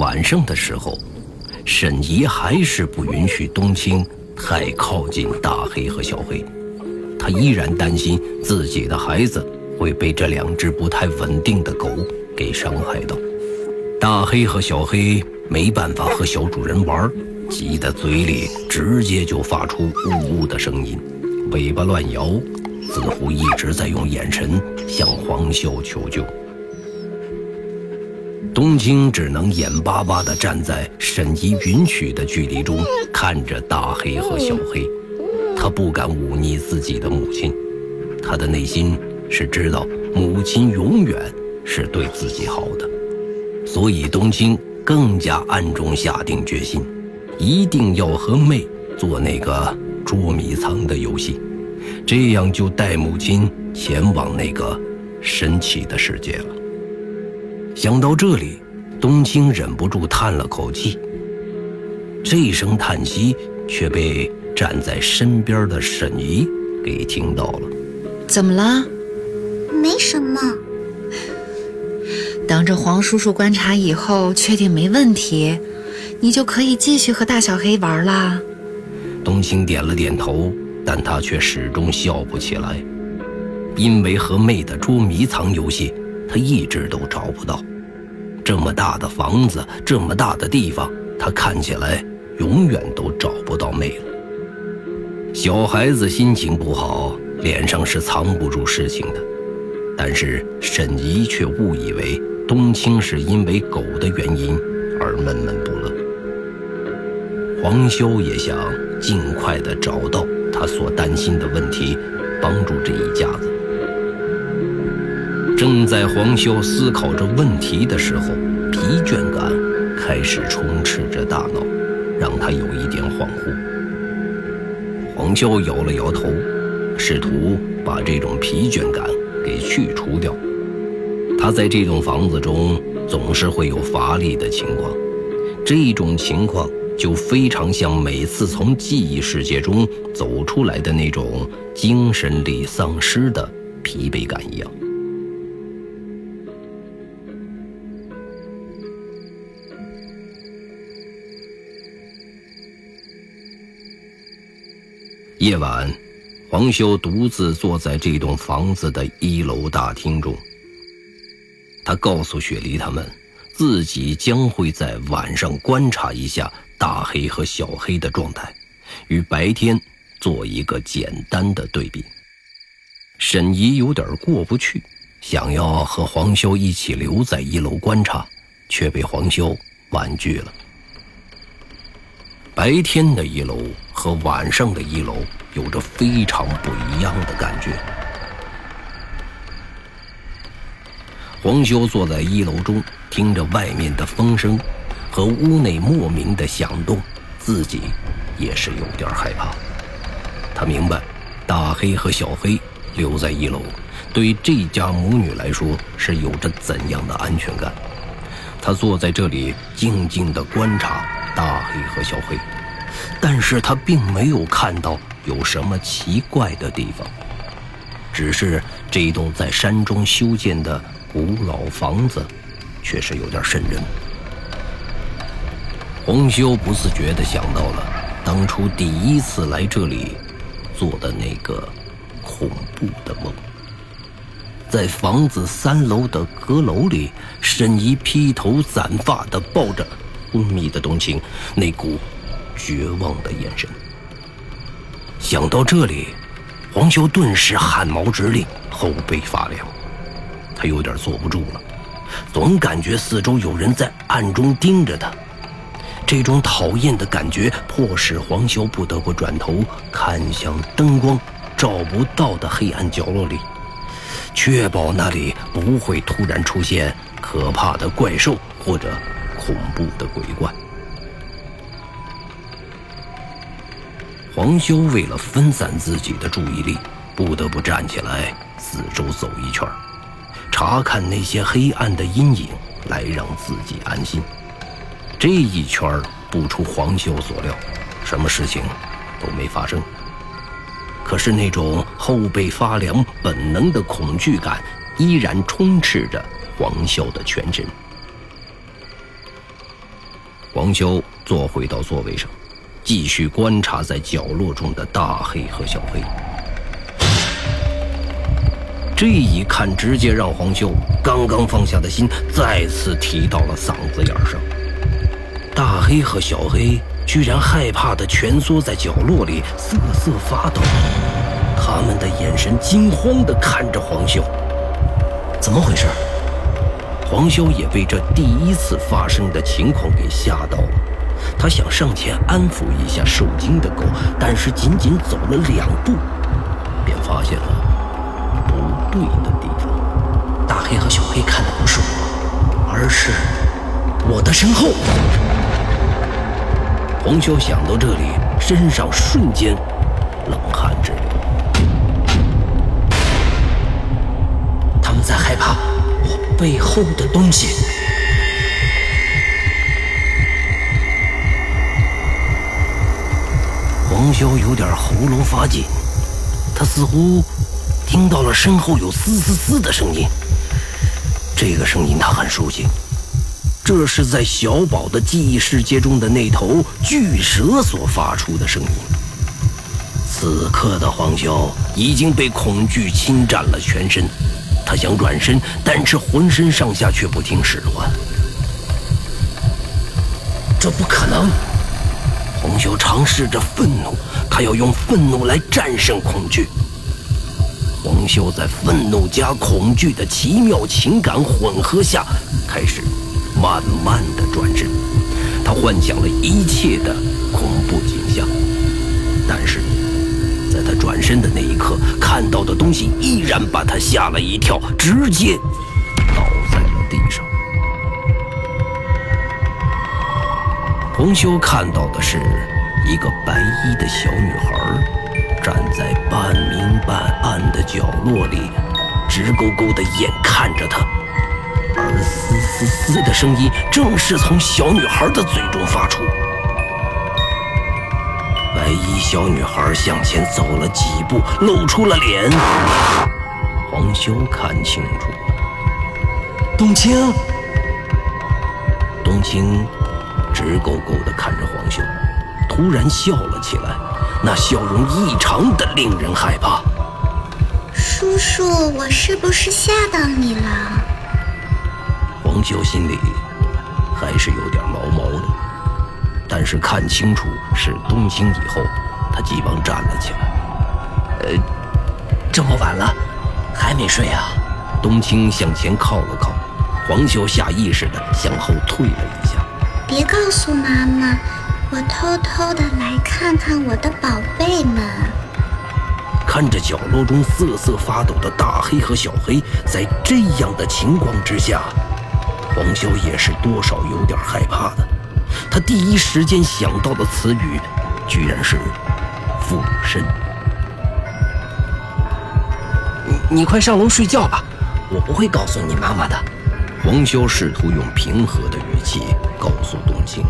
晚上的时候，沈怡还是不允许冬青太靠近大黑和小黑，他依然担心自己的孩子会被这两只不太稳定的狗给伤害到。大黑和小黑没办法和小主人玩，急得嘴里直接就发出呜呜的声音，尾巴乱摇，似乎一直在用眼神向黄潇求救。冬青只能眼巴巴地站在沈怡允许的距离中，看着大黑和小黑。他不敢忤逆自己的母亲，他的内心是知道母亲永远是对自己好的，所以冬青更加暗中下定决心，一定要和妹做那个捉迷藏的游戏，这样就带母亲前往那个神奇的世界了。想到这里，冬青忍不住叹了口气。这声叹息却被站在身边的沈怡给听到了。怎么了？没什么。等着黄叔叔观察以后，确定没问题，你就可以继续和大小黑玩啦。冬青点了点头，但他却始终笑不起来，因为和妹的捉迷藏游戏，他一直都找不到。这么大的房子，这么大的地方，他看起来永远都找不到妹了。小孩子心情不好，脸上是藏不住事情的。但是沈怡却误以为冬青是因为狗的原因而闷闷不乐。黄修也想尽快的找到他所担心的问题，帮助这一家子。正在黄潇思考着问题的时候，疲倦感开始充斥着大脑，让他有一点恍惚。黄潇摇了摇头，试图把这种疲倦感给去除掉。他在这栋房子中总是会有乏力的情况，这种情况就非常像每次从记忆世界中走出来的那种精神力丧失的疲惫感一样。夜晚，黄修独自坐在这栋房子的一楼大厅中。他告诉雪梨他们，自己将会在晚上观察一下大黑和小黑的状态，与白天做一个简单的对比。沈怡有点过不去，想要和黄修一起留在一楼观察，却被黄修婉拒了。白天的一楼和晚上的一楼有着非常不一样的感觉。黄修坐在一楼中，听着外面的风声和屋内莫名的响动，自己也是有点害怕。他明白，大黑和小黑留在一楼，对这家母女来说是有着怎样的安全感。他坐在这里，静静地观察。大黑和小黑，但是他并没有看到有什么奇怪的地方，只是这一栋在山中修建的古老房子，确实有点瘆人。洪修不自觉地想到了当初第一次来这里做的那个恐怖的梦，在房子三楼的阁楼里，沈怡披头散发地抱着。昏迷的冬青，那股绝望的眼神。想到这里，黄修顿时汗毛直立，后背发凉。他有点坐不住了，总感觉四周有人在暗中盯着他。这种讨厌的感觉迫使黄修不得不转头看向灯光照不到的黑暗角落里，确保那里不会突然出现可怕的怪兽或者。恐怖的鬼怪，黄修为了分散自己的注意力，不得不站起来四周走一圈，查看那些黑暗的阴影，来让自己安心。这一圈不出黄修所料，什么事情都没发生。可是那种后背发凉、本能的恐惧感依然充斥着黄修的全身。黄修坐回到座位上，继续观察在角落中的大黑和小黑。这一看，直接让黄修刚刚放下的心再次提到了嗓子眼上。大黑和小黑居然害怕的蜷缩在角落里，瑟瑟发抖。他们的眼神惊慌的看着黄修，怎么回事？黄修也被这第一次发生的情况给吓到了。他想上前安抚一下受惊的狗，但是仅仅走了两步，便发现了不。对的地方，大黑和小黑看的不是我，而是我的身后。黄修想到这里，身上瞬间冷汗直流。他们在害怕我背后的东西。黄潇有点喉咙发紧，他似乎。听到了身后有嘶嘶嘶的声音，这个声音他很熟悉，这是在小宝的记忆世界中的那头巨蛇所发出的声音。此刻的黄潇已经被恐惧侵占了全身，他想转身，但是浑身上下却不听使唤。这不可能！红秀尝试着愤怒，他要用愤怒来战胜恐惧。红秀在愤怒加恐惧的奇妙情感混合下，开始慢慢的转身。他幻想了一切的恐怖景象，但是在他转身的那一刻，看到的东西依然把他吓了一跳，直接黄修看到的是一个白衣的小女孩。站在半明半暗的角落里，直勾勾的眼看着他，而嘶嘶嘶的声音正是从小女孩的嘴中发出。白衣小女孩向前走了几步，露出了脸。黄修看清楚了，冬青。冬青直勾勾的看着黄秀，突然笑了起来。那笑容异常的令人害怕。叔叔，我是不是吓到你了？黄秀心里还是有点毛毛的，但是看清楚是冬青以后，他急忙站了起来。呃，这么晚了，还没睡啊？冬青向前靠了靠，黄秀下意识的向后退了一下。别告诉妈妈。我偷偷的来看看我的宝贝们。看着角落中瑟瑟发抖的大黑和小黑，在这样的情况之下，黄潇也是多少有点害怕的。他第一时间想到的词语，居然是附身。你你快上楼睡觉吧，我不会告诉你妈妈的。黄潇试图用平和的语气告诉冬青。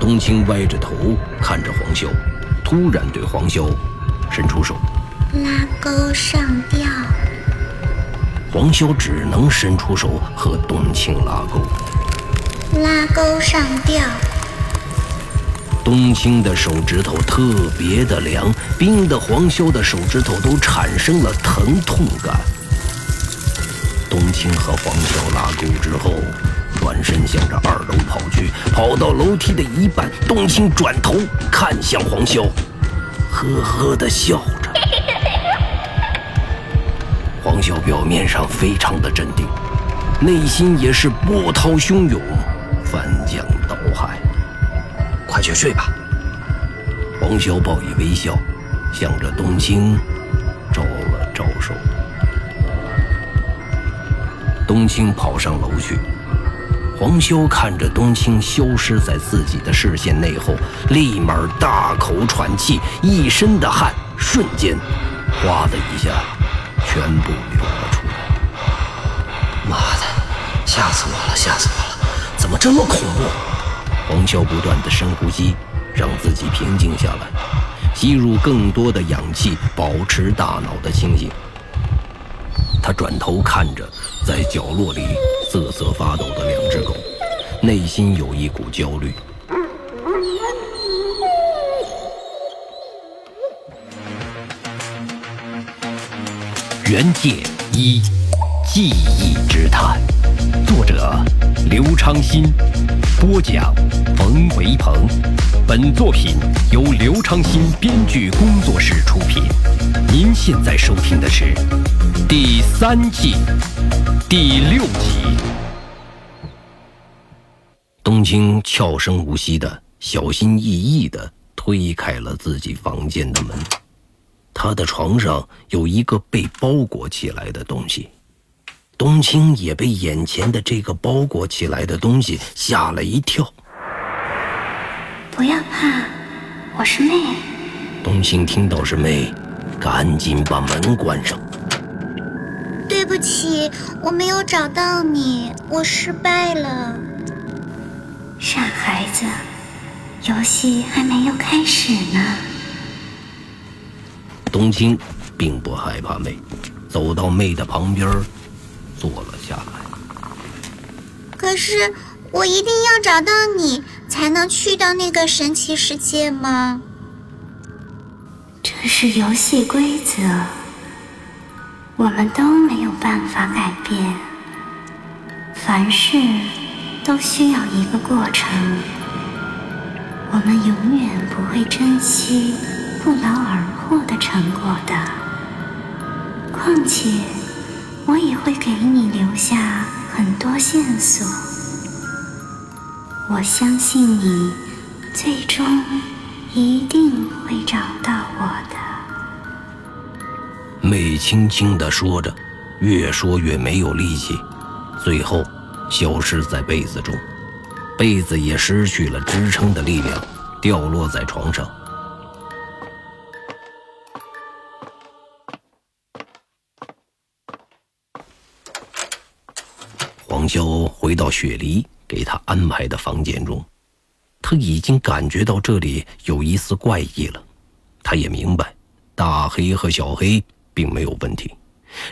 冬青歪着头看着黄潇，突然对黄潇伸出手，拉钩上吊。黄潇只能伸出手和冬青拉钩，拉钩上吊。冬青的手指头特别的凉，冰的黄潇的手指头都产生了疼痛感。冬青和黄潇拉钩之后。转身向着二楼跑去，跑到楼梯的一半，冬青转头看向黄潇，呵呵的笑着。黄潇表面上非常的镇定，内心也是波涛汹涌，翻江倒海。快去睡吧。黄潇报以微笑，向着冬青招了招手。冬青跑上楼去。黄潇看着冬青消失在自己的视线内后，立马大口喘气，一身的汗瞬间，哗的一下，全部流了出来。妈的，吓死我了，吓死我了！怎么这么恐怖？黄潇不断的深呼吸，让自己平静下来，吸入更多的氧气，保持大脑的清醒。他转头看着在角落里瑟瑟发抖的两只狗，内心有一股焦虑。原界一。记忆之谈，作者刘昌新，播讲冯维鹏。本作品由刘昌新编剧工作室出品。您现在收听的是第三季第六集。冬青悄声无息的、小心翼翼的推开了自己房间的门。他的床上有一个被包裹起来的东西，冬青也被眼前的这个包裹起来的东西吓了一跳。不要怕，我是妹。冬青听到是妹，赶紧把门关上。对不起，我没有找到你，我失败了。傻孩子，游戏还没有开始呢。冬青并不害怕妹，走到妹的旁边，坐了下来。可是我一定要找到你，才能去到那个神奇世界吗？这是游戏规则，我们都没有办法改变。凡事都需要一个过程，我们永远不会珍惜。不劳而获的成果的。况且，我也会给你留下很多线索。我相信你，最终一定会找到我的。妹轻轻地说着，越说越没有力气，最后消失在被子中，被子也失去了支撑的力量，掉落在床上。黄潇回到雪梨给他安排的房间中，他已经感觉到这里有一丝怪异了。他也明白，大黑和小黑并没有问题，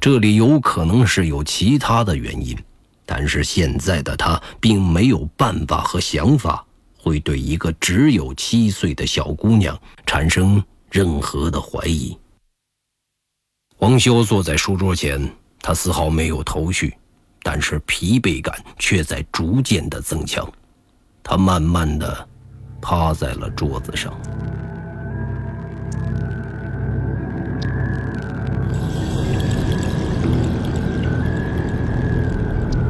这里有可能是有其他的原因。但是现在的他并没有办法和想法，会对一个只有七岁的小姑娘产生任何的怀疑。黄修坐在书桌前，他丝毫没有头绪。但是疲惫感却在逐渐的增强，他慢慢的趴在了桌子上。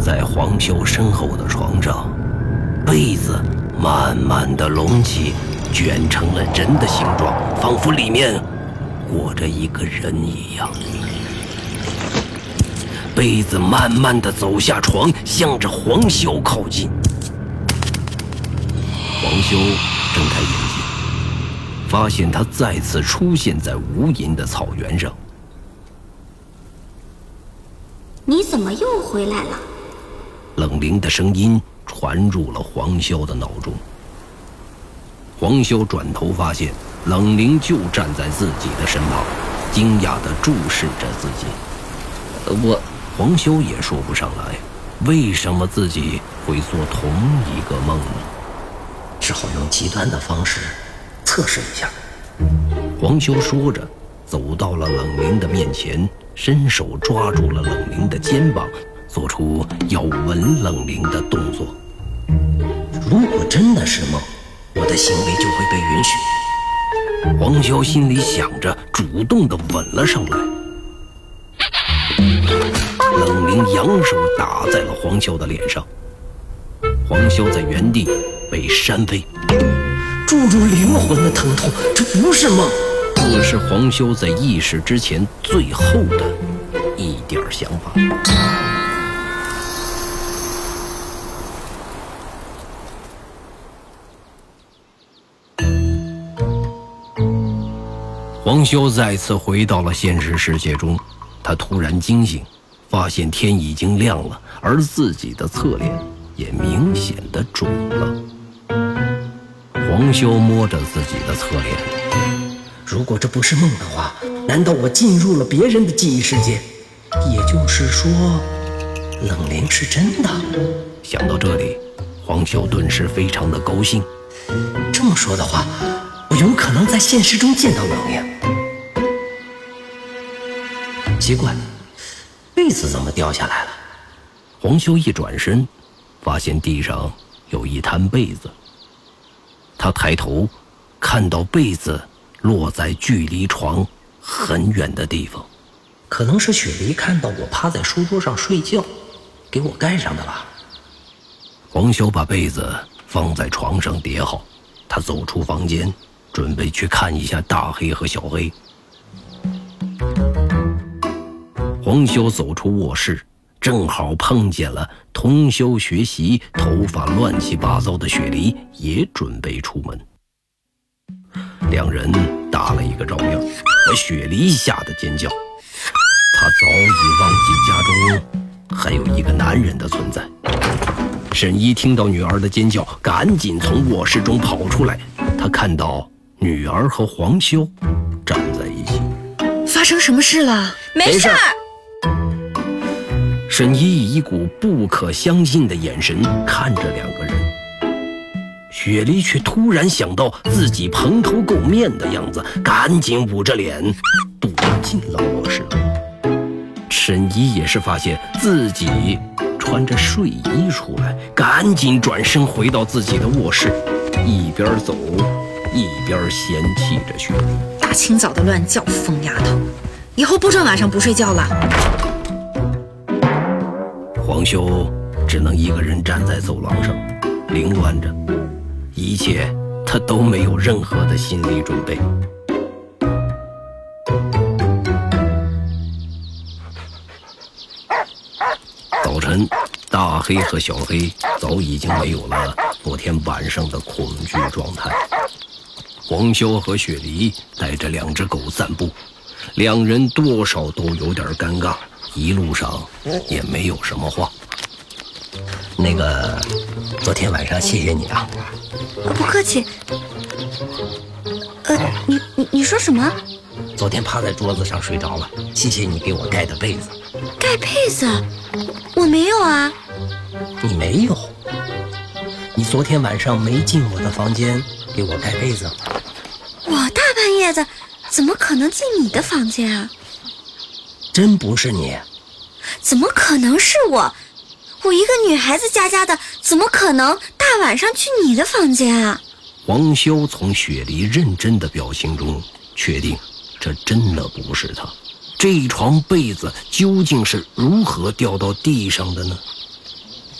在黄秀身后的床上，被子慢慢的隆起，卷成了人的形状，仿佛里面裹着一个人一样。被子慢慢的走下床，向着黄潇靠近。黄潇睁开眼睛，发现他再次出现在无垠的草原上。你怎么又回来了？冷凝的声音传入了黄潇的脑中。黄潇转头发现冷凝就站在自己的身旁，惊讶地注视着自己。我。黄修也说不上来，为什么自己会做同一个梦呢？只好用极端的方式测试一下。黄修说着，走到了冷凝的面前，伸手抓住了冷凝的肩膀，做出要吻冷凝的动作。如果真的是梦，我的行为就会被允许。黄修心里想着，主动的吻了上来。冷凝扬手打在了黄潇的脸上，黄潇在原地被扇飞，注入灵魂的疼痛，这不是梦。这是黄潇在意识之前最后的一点想法。黄潇再次回到了现实世界中，他突然惊醒。发现天已经亮了，而自己的侧脸也明显的肿了。黄修摸着自己的侧脸，如果这不是梦的话，难道我进入了别人的记忆世界？也就是说，冷凝是真的。想到这里，黄修顿时非常的高兴。这么说的话，我有可能在现实中见到冷凝。奇怪。被子怎么掉下来了？黄修一转身，发现地上有一滩被子。他抬头，看到被子落在距离床很远的地方。可能是雪梨看到我趴在书桌上睡觉，给我盖上的吧。黄修把被子放在床上叠好，他走出房间，准备去看一下大黑和小黑。黄修走出卧室，正好碰见了通宵学习、头发乱七八糟的雪梨，也准备出门。两人打了一个照面，把雪梨吓得尖叫。他早已忘记家中还有一个男人的存在。沈一听到女儿的尖叫，赶紧从卧室中跑出来。他看到女儿和黄修站在一起。发生什么事了？没事儿。沈一以一股不可相信的眼神看着两个人，雪梨却突然想到自己蓬头垢面的样子，赶紧捂着脸躲进了卧室。沈一也是发现自己穿着睡衣出来，赶紧转身回到自己的卧室，一边走一边嫌弃着雪梨：“大清早的乱叫，疯丫头，以后不准晚上不睡觉了。”黄修只能一个人站在走廊上，凌乱着，一切他都没有任何的心理准备。早晨，大黑和小黑早已经没有了昨天晚上的恐惧状态。黄修和雪梨带着两只狗散步，两人多少都有点尴尬，一路上也没有什么话。那个，昨天晚上谢谢你啊！不客气。呃，你你你说什么？昨天趴在桌子上睡着了，谢谢你给我盖的被子。盖被子？我没有啊。你没有？你昨天晚上没进我的房间给我盖被子？我大半夜的，怎么可能进你的房间啊？真不是你？怎么可能是我？我一个女孩子家家的，怎么可能大晚上去你的房间啊？黄潇从雪梨认真的表情中确定，这真的不是他。这床被子究竟是如何掉到地上的呢？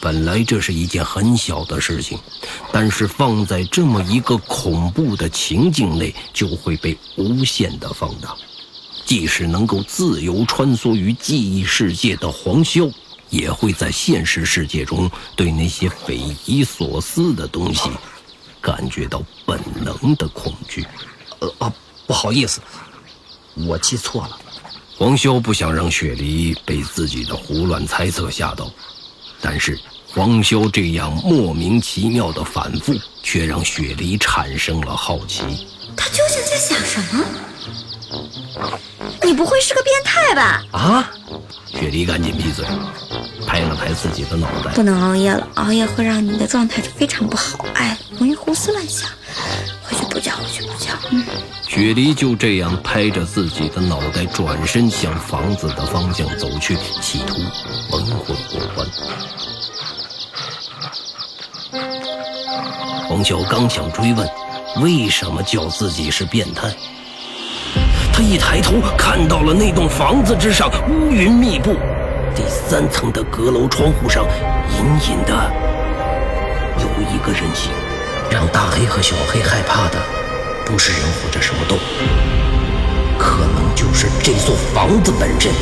本来这是一件很小的事情，但是放在这么一个恐怖的情境内，就会被无限的放大。即使能够自由穿梭于记忆世界的黄潇，也会在现实世界中对那些匪夷所思的东西感觉到本能的恐惧。呃啊，不好意思，我记错了。黄潇不想让雪梨被自己的胡乱猜测吓到，但是黄潇这样莫名其妙的反复，却让雪梨产生了好奇。他究竟在想什么？你不会是个变态吧？啊！雪梨赶紧闭嘴，拍了拍自己的脑袋。不能熬夜了，熬夜会让你的状态非常不好，哎，容易胡思乱想。回去补觉，回去补觉。嗯。雪梨就这样拍着自己的脑袋，转身向房子的方向走去，企图蒙混过关。黄晓刚想追问，为什么叫自己是变态？他一抬头，看到了那栋房子之上乌云密布，第三层的阁楼窗户上，隐隐的有一个人形。让大黑和小黑害怕的。不是人或者什么动物，可能就是这座房子本身。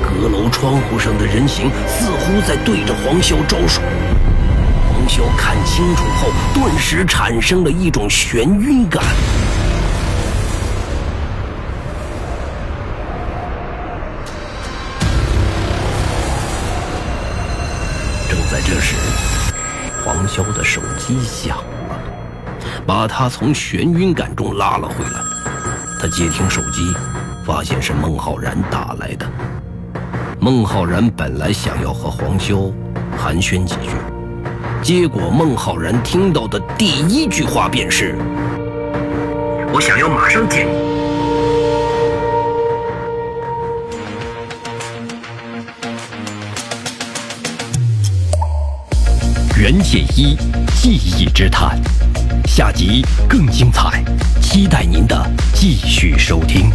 阁楼窗户上的人形似乎在对着黄潇招手。黄潇看清楚后，顿时产生了一种眩晕感。肖的手机响了。把他从眩晕感中拉了回来。他接听手机，发现是孟浩然打来的。孟浩然本来想要和黄修寒暄几句，结果孟浩然听到的第一句话便是：“我想要马上见你。”袁解一，记忆之谈，下集更精彩，期待您的继续收听。